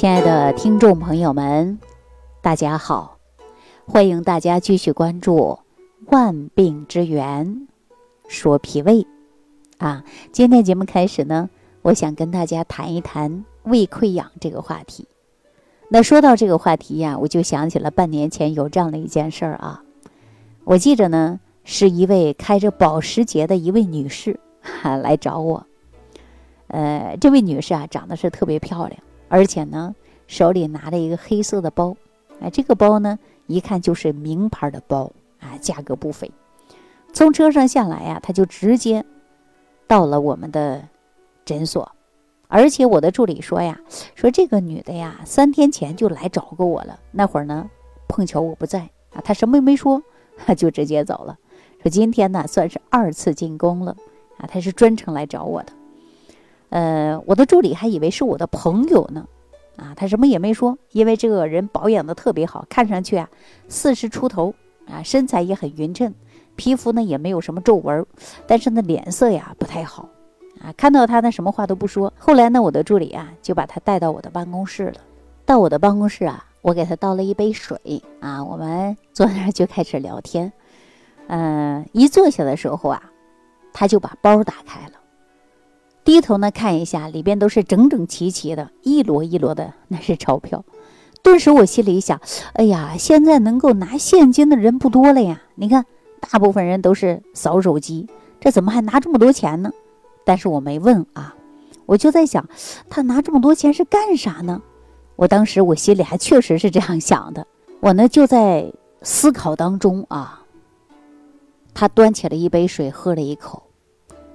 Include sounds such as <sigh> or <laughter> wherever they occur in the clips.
亲爱的听众朋友们，大家好！欢迎大家继续关注《万病之源》，说脾胃啊。今天节目开始呢，我想跟大家谈一谈胃溃疡这个话题。那说到这个话题呀，我就想起了半年前有这样的一件事儿啊。我记着呢，是一位开着保时捷的一位女士哈来找我。呃，这位女士啊，长得是特别漂亮。而且呢，手里拿着一个黑色的包，哎，这个包呢，一看就是名牌的包啊，价格不菲。从车上下来呀，他就直接到了我们的诊所，而且我的助理说呀，说这个女的呀，三天前就来找过我了。那会儿呢，碰巧我不在啊，她什么也没说，<laughs> 就直接走了。说今天呢，算是二次进宫了啊，她是专程来找我的。呃，我的助理还以为是我的朋友呢，啊，他什么也没说，因为这个人保养的特别好，看上去啊四十出头啊，身材也很匀称，皮肤呢也没有什么皱纹，但是呢脸色呀不太好，啊，看到他呢什么话都不说。后来呢，我的助理啊就把他带到我的办公室了。到我的办公室啊，我给他倒了一杯水啊，我们坐那儿就开始聊天。嗯，一坐下的时候啊，他就把包打开了。低头呢看一下，里边都是整整齐齐的，一摞一摞的，那是钞票。顿时我心里想，哎呀，现在能够拿现金的人不多了呀！你看，大部分人都是扫手机，这怎么还拿这么多钱呢？但是我没问啊，我就在想，他拿这么多钱是干啥呢？我当时我心里还确实是这样想的。我呢就在思考当中啊，他端起了一杯水，喝了一口。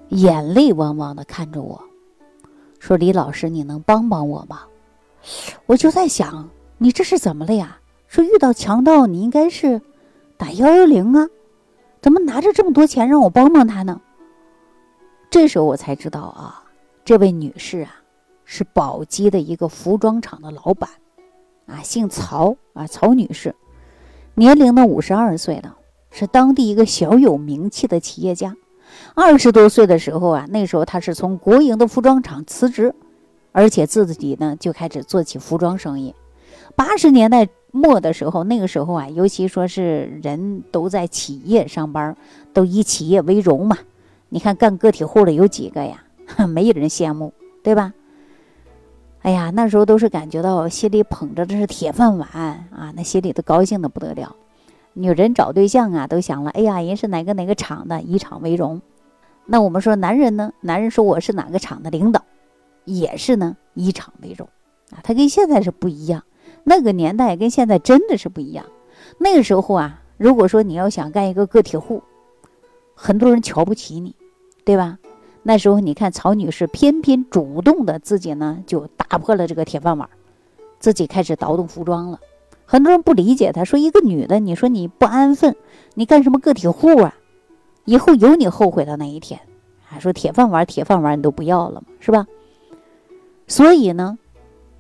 眼泪汪汪的看着我，说：“李老师，你能帮帮我吗？”我就在想，你这是怎么了呀？说遇到强盗，你应该是打幺幺零啊，怎么拿着这么多钱让我帮帮他呢？这时候我才知道啊，这位女士啊，是宝鸡的一个服装厂的老板，啊，姓曹啊，曹女士，年龄呢五十二岁了，是当地一个小有名气的企业家。二十多岁的时候啊，那时候他是从国营的服装厂辞职，而且自己呢就开始做起服装生意。八十年代末的时候，那个时候啊，尤其说是人都在企业上班，都以企业为荣嘛。你看干个体户的有几个呀？<laughs> 没有人羡慕，对吧？哎呀，那时候都是感觉到心里捧着的是铁饭碗啊，那心里都高兴的不得了。女人找对象啊，都想了，哎呀，人是哪个哪个厂的，以厂为荣。那我们说男人呢？男人说我是哪个厂的领导，也是呢，以厂为荣啊。他跟现在是不一样，那个年代跟现在真的是不一样。那个时候啊，如果说你要想干一个个体户，很多人瞧不起你，对吧？那时候你看曹女士偏偏主动的自己呢，就打破了这个铁饭碗，自己开始倒腾服装了。很多人不理解，他说：“一个女的，你说你不安分，你干什么个体户啊？以后有你后悔的那一天。”还说铁饭碗，铁饭碗你都不要了嘛，是吧？所以呢，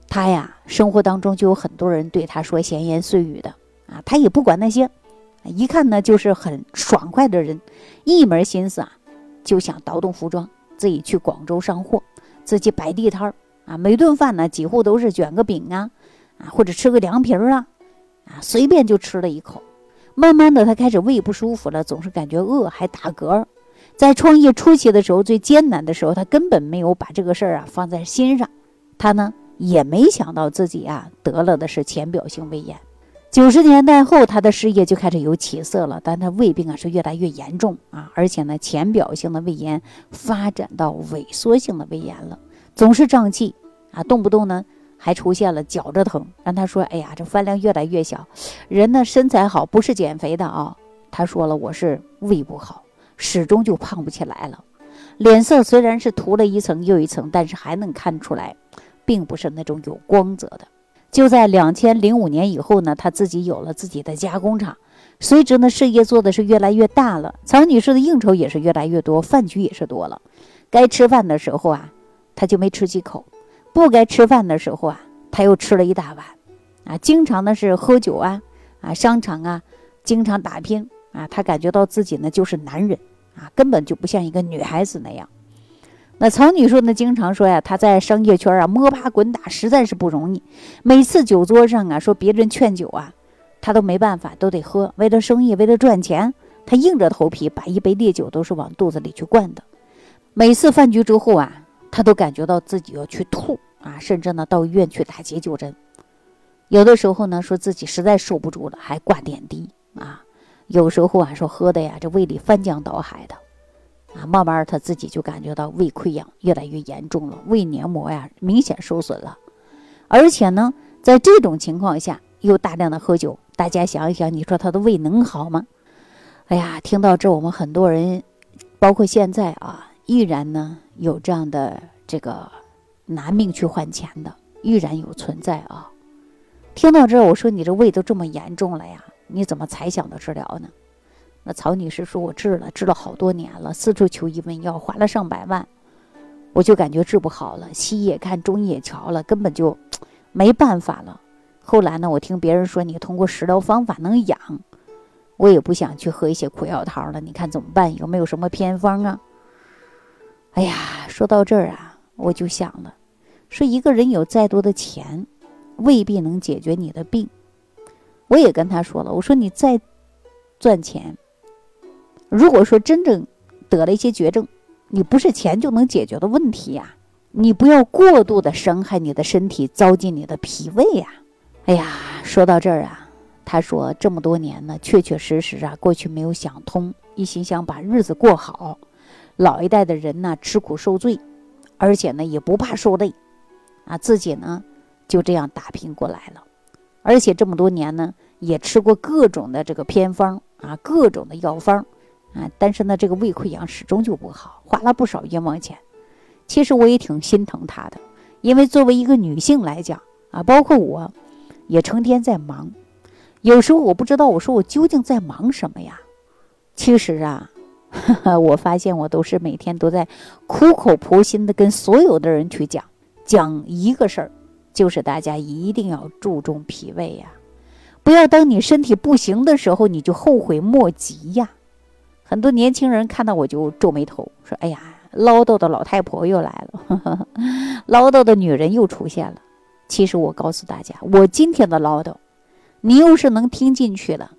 他呀，生活当中就有很多人对他说闲言碎语的啊，他也不管那些，一看呢就是很爽快的人，一门心思啊，就想倒腾服装，自己去广州上货，自己摆地摊儿啊，每顿饭呢几乎都是卷个饼啊，啊或者吃个凉皮儿啊。啊，随便就吃了一口，慢慢的他开始胃不舒服了，总是感觉饿，还打嗝。在创业初期的时候，最艰难的时候，他根本没有把这个事儿啊放在心上，他呢也没想到自己啊得了的是浅表性胃炎。九十年代后，他的事业就开始有起色了，但他胃病啊是越来越严重啊，而且呢浅表性的胃炎发展到萎缩性的胃炎了，总是胀气啊，动不动呢。还出现了脚着疼，让他说：“哎呀，这饭量越来越小，人呢身材好，不是减肥的啊。”他说了：“我是胃不好，始终就胖不起来了。脸色虽然是涂了一层又一层，但是还能看出来，并不是那种有光泽的。”就在两千零五年以后呢，他自己有了自己的加工厂，随之呢事业做的是越来越大了。曹女士的应酬也是越来越多，饭局也是多了。该吃饭的时候啊，他就没吃几口。不该吃饭的时候啊，他又吃了一大碗，啊，经常呢是喝酒啊，啊，商场啊，经常打拼啊，他感觉到自己呢就是男人啊，根本就不像一个女孩子那样。那曹女士呢，经常说呀，她在商业圈啊摸爬滚打，实在是不容易。每次酒桌上啊，说别人劝酒啊，她都没办法，都得喝。为了生意，为了赚钱，她硬着头皮把一杯烈酒都是往肚子里去灌的。每次饭局之后啊，他都感觉到自己要去吐啊，甚至呢到医院去打解酒针。有的时候呢，说自己实在受不住了，还挂点滴啊。有时候啊，说喝的呀，这胃里翻江倒海的。啊，慢慢他自己就感觉到胃溃疡越来越严重了，胃黏膜呀明显受损了，而且呢，在这种情况下又大量的喝酒，大家想一想，你说他的胃能好吗？哎呀，听到这，我们很多人，包括现在啊，依然呢有这样的这个拿命去换钱的，依然有存在啊。听到这儿，我说你这胃都这么严重了呀，你怎么才想到治疗呢？那曹女士说：“我治了，治了好多年了，四处求医问药，花了上百万，我就感觉治不好了。西医也看，中医也瞧了，根本就没办法了。后来呢，我听别人说你通过食疗方法能养，我也不想去喝一些苦药汤了。你看怎么办？有没有什么偏方啊？”哎呀，说到这儿啊，我就想了，说一个人有再多的钱，未必能解决你的病。我也跟他说了，我说你再赚钱。如果说真正得了一些绝症，你不是钱就能解决的问题呀！你不要过度的伤害你的身体，糟践你的脾胃呀！哎呀，说到这儿啊，他说这么多年呢，确确实实啊，过去没有想通，一心想把日子过好。老一代的人呢，吃苦受罪，而且呢也不怕受累，啊，自己呢就这样打拼过来了，而且这么多年呢，也吃过各种的这个偏方啊，各种的药方。啊，但是呢，这个胃溃疡始终就不好，花了不少冤枉钱。其实我也挺心疼她的，因为作为一个女性来讲啊，包括我，也成天在忙。有时候我不知道，我说我究竟在忙什么呀？其实啊，<laughs> 我发现我都是每天都在苦口婆心的跟所有的人去讲，讲一个事儿，就是大家一定要注重脾胃呀，不要当你身体不行的时候，你就后悔莫及呀。很多年轻人看到我就皱眉头，说：“哎呀，唠叨的老太婆又来了，<laughs> 唠叨的女人又出现了。”其实我告诉大家，我今天的唠叨，你要是能听进去了，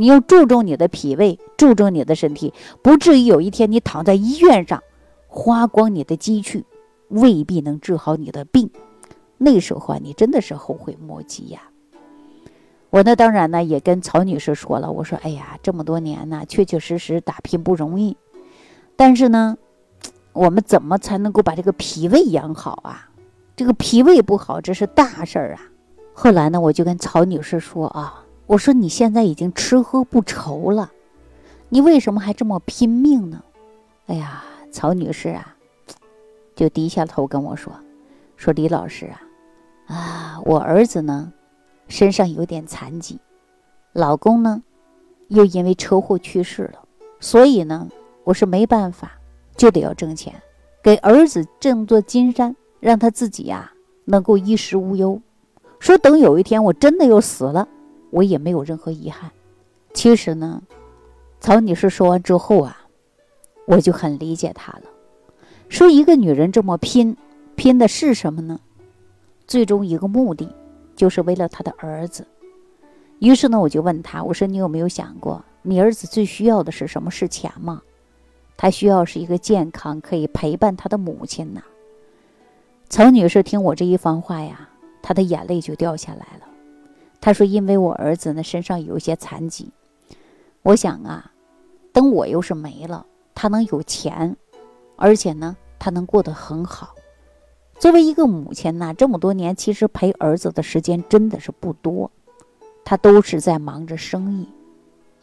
你要注重你的脾胃，注重你的身体，不至于有一天你躺在医院上，花光你的积蓄，未必能治好你的病。那时候啊，你真的是后悔莫及呀。我呢，当然呢，也跟曹女士说了。我说：“哎呀，这么多年呢，确确实实打拼不容易。但是呢，我们怎么才能够把这个脾胃养好啊？这个脾胃不好，这是大事儿啊。”后来呢，我就跟曹女士说啊：“我说你现在已经吃喝不愁了，你为什么还这么拼命呢？”哎呀，曹女士啊，就低下头跟我说：“说李老师啊，啊，我儿子呢？”身上有点残疾，老公呢，又因为车祸去世了，所以呢，我是没办法，就得要挣钱，给儿子挣座金山，让他自己呀能够衣食无忧。说等有一天我真的又死了，我也没有任何遗憾。其实呢，曹女士说完之后啊，我就很理解她了。说一个女人这么拼，拼的是什么呢？最终一个目的。就是为了他的儿子，于是呢，我就问他，我说你有没有想过，你儿子最需要的是什么？是钱吗？他需要是一个健康可以陪伴他的母亲呐。曹女士听我这一番话呀，她的眼泪就掉下来了。他说：“因为我儿子呢身上有一些残疾，我想啊，等我又是没了，他能有钱，而且呢，他能过得很好。”作为一个母亲呐，这么多年其实陪儿子的时间真的是不多，她都是在忙着生意，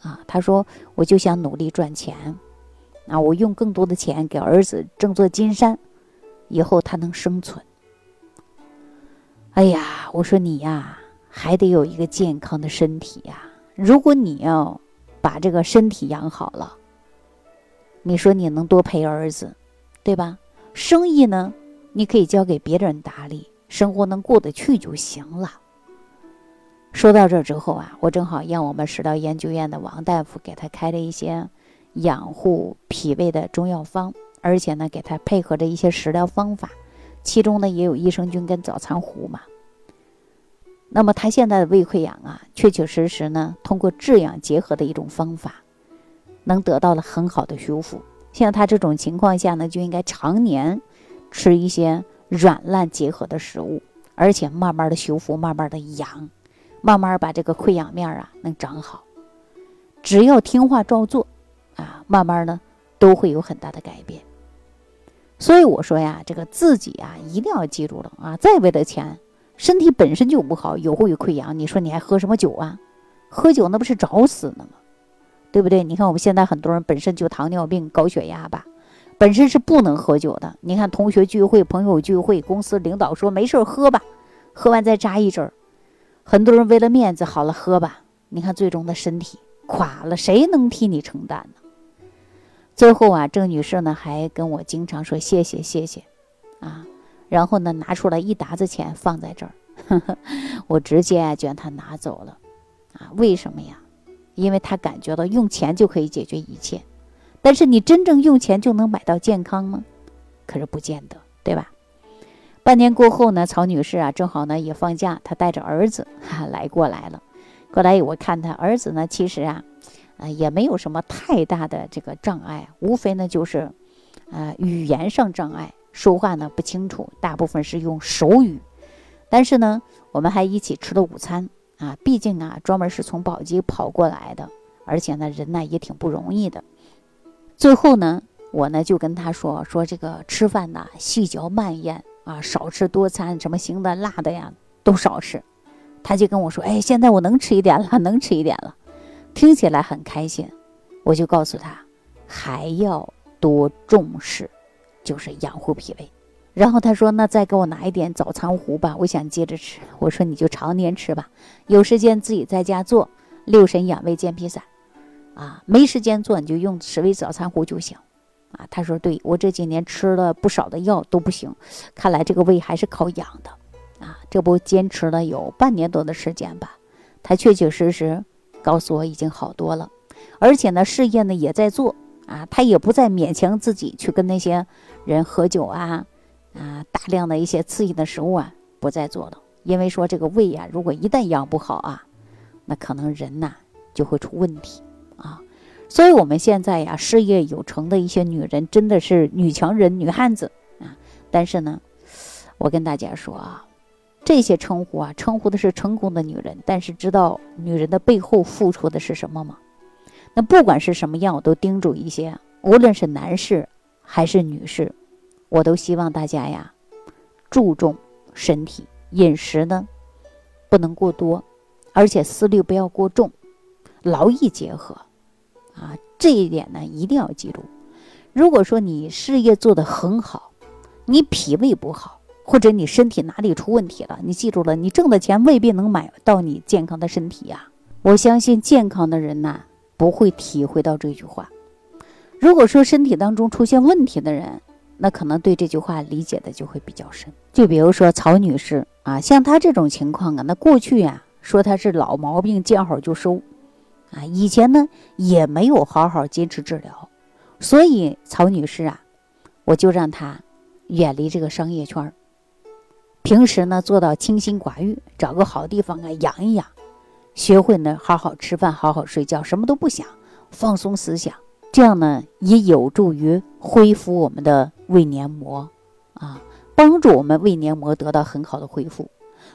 啊，她说我就想努力赚钱，啊，我用更多的钱给儿子挣座金山，以后他能生存。哎呀，我说你呀，还得有一个健康的身体呀。如果你要把这个身体养好了，你说你能多陪儿子，对吧？生意呢？你可以交给别人打理，生活能过得去就行了。说到这之后啊，我正好让我们食疗研究院的王大夫给他开了一些养护脾胃的中药方而且呢，给他配合着一些食疗方法，其中呢也有益生菌跟早餐糊嘛。那么他现在的胃溃疡啊，确确实实呢，通过治养结合的一种方法，能得到了很好的修复。像他这种情况下呢，就应该常年吃一些软烂结合的食物，而且慢慢的修复，慢慢的养，慢慢把这个溃疡面啊能长好。只要听话照做，啊，慢慢呢都会有很大的改变。所以我说呀，这个自己啊一定要记住了啊，再为了钱。身体本身就不好，有会有溃疡，你说你还喝什么酒啊？喝酒那不是找死呢吗？对不对？你看我们现在很多人本身就糖尿病、高血压吧，本身是不能喝酒的。你看同学聚会、朋友聚会，公司领导说没事喝吧，喝完再扎一针。很多人为了面子，好了喝吧，你看最终的身体垮了，谁能替你承担呢？最后啊，郑女士呢还跟我经常说谢谢谢谢，啊。然后呢，拿出来一沓子钱放在这儿，<laughs> 我直接就让他拿走了，啊，为什么呀？因为他感觉到用钱就可以解决一切，但是你真正用钱就能买到健康吗？可是不见得，对吧？半年过后呢，曹女士啊，正好呢也放假，她带着儿子哈 <laughs> 来过来了。过来我看他儿子呢，其实啊，啊也没有什么太大的这个障碍，无非呢就是，啊语言上障碍。说话呢不清楚，大部分是用手语，但是呢，我们还一起吃了午餐啊。毕竟啊，专门是从宝鸡跑过来的，而且呢，人呢也挺不容易的。最后呢，我呢就跟他说 <laughs> 说这个吃饭呐，细嚼慢咽啊，少吃多餐，什么腥的、辣的呀都少吃。他就跟我说：“哎，现在我能吃一点了，能吃一点了。”听起来很开心。我就告诉他，还要多重视。就是养护脾胃，然后他说：“那再给我拿一点早餐糊吧，我想接着吃。”我说：“你就常年吃吧，有时间自己在家做六神养胃健脾散，啊，没时间做你就用十味早餐糊就行。”啊，他说：“对我这几年吃了不少的药都不行，看来这个胃还是靠养的。”啊，这不坚持了有半年多的时间吧，他确确实实告诉我已经好多了，而且呢，事业呢也在做。啊，他也不再勉强自己去跟那些人喝酒啊，啊，大量的一些刺激的食物啊，不再做了。因为说这个胃呀，如果一旦养不好啊，那可能人呐就会出问题啊。所以，我们现在呀，事业有成的一些女人，真的是女强人、女汉子啊。但是呢，我跟大家说啊，这些称呼啊，称呼的是成功的女人，但是知道女人的背后付出的是什么吗？那不管是什么样，我都叮嘱一些，无论是男士还是女士，我都希望大家呀，注重身体饮食呢，不能过多，而且思虑不要过重，劳逸结合，啊，这一点呢一定要记住。如果说你事业做得很好，你脾胃不好，或者你身体哪里出问题了，你记住了，你挣的钱未必能买到你健康的身体呀。我相信健康的人呐。不会体会到这句话。如果说身体当中出现问题的人，那可能对这句话理解的就会比较深。就比如说曹女士啊，像她这种情况啊，那过去呀说她是老毛病见好就收，啊，以前呢也没有好好坚持治疗，所以曹女士啊，我就让她远离这个商业圈平时呢做到清心寡欲，找个好地方啊养一养。学会呢，好好吃饭，好好睡觉，什么都不想，放松思想，这样呢也有助于恢复我们的胃黏膜，啊，帮助我们胃黏膜得到很好的恢复，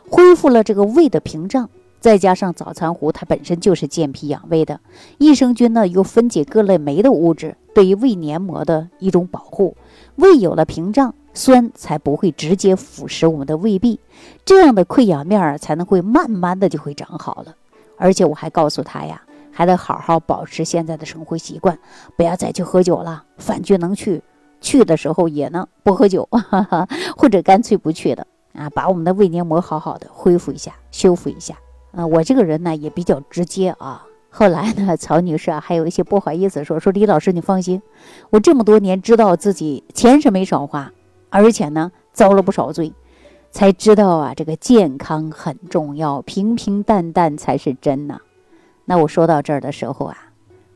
恢复了这个胃的屏障。再加上早餐糊，它本身就是健脾养胃的，益生菌呢又分解各类酶的物质，对于胃黏膜的一种保护。胃有了屏障，酸才不会直接腐蚀我们的胃壁，这样的溃疡面儿才能会慢慢的就会长好了。而且我还告诉他呀，还得好好保持现在的生活习惯，不要再去喝酒了。饭局能去，去的时候也能不喝酒，<laughs> 或者干脆不去的啊。把我们的胃黏膜好好的恢复一下，修复一下。啊，我这个人呢也比较直接啊。后来呢，<laughs> 曹女士啊还有一些不好意思说说李老师，你放心，我这么多年知道自己钱是没少花，而且呢遭了不少罪。才知道啊，这个健康很重要，平平淡淡才是真呐。那我说到这儿的时候啊，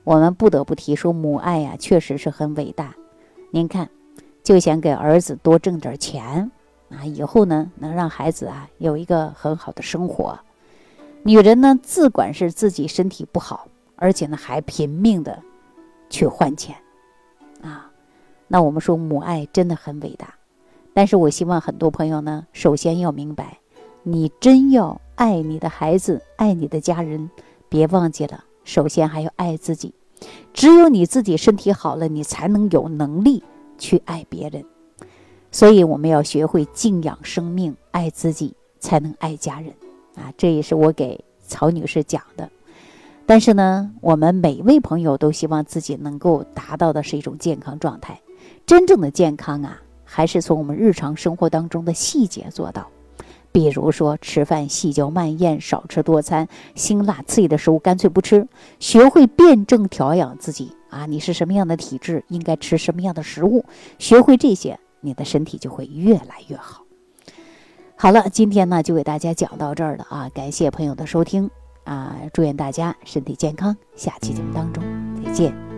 我们不得不提说母爱呀，确实是很伟大。您看就想给儿子多挣点钱啊，以后呢能让孩子啊有一个很好的生活。女人呢，自管是自己身体不好，而且呢还拼命的去换钱啊。那我们说母爱真的很伟大，但是我希望很多朋友呢，首先要明白，你真要爱你的孩子，爱你的家人，别忘记了，首先还要爱自己。只有你自己身体好了，你才能有能力。去爱别人，所以我们要学会敬仰生命，爱自己，才能爱家人啊！这也是我给曹女士讲的。但是呢，我们每位朋友都希望自己能够达到的是一种健康状态。真正的健康啊，还是从我们日常生活当中的细节做到。比如说，吃饭细嚼慢咽，少吃多餐，辛辣刺激的食物干脆不吃，学会辩证调养自己。啊，你是什么样的体质，应该吃什么样的食物，学会这些，你的身体就会越来越好。好了，今天呢就给大家讲到这儿了啊，感谢朋友的收听啊，祝愿大家身体健康，下期节目当中再见。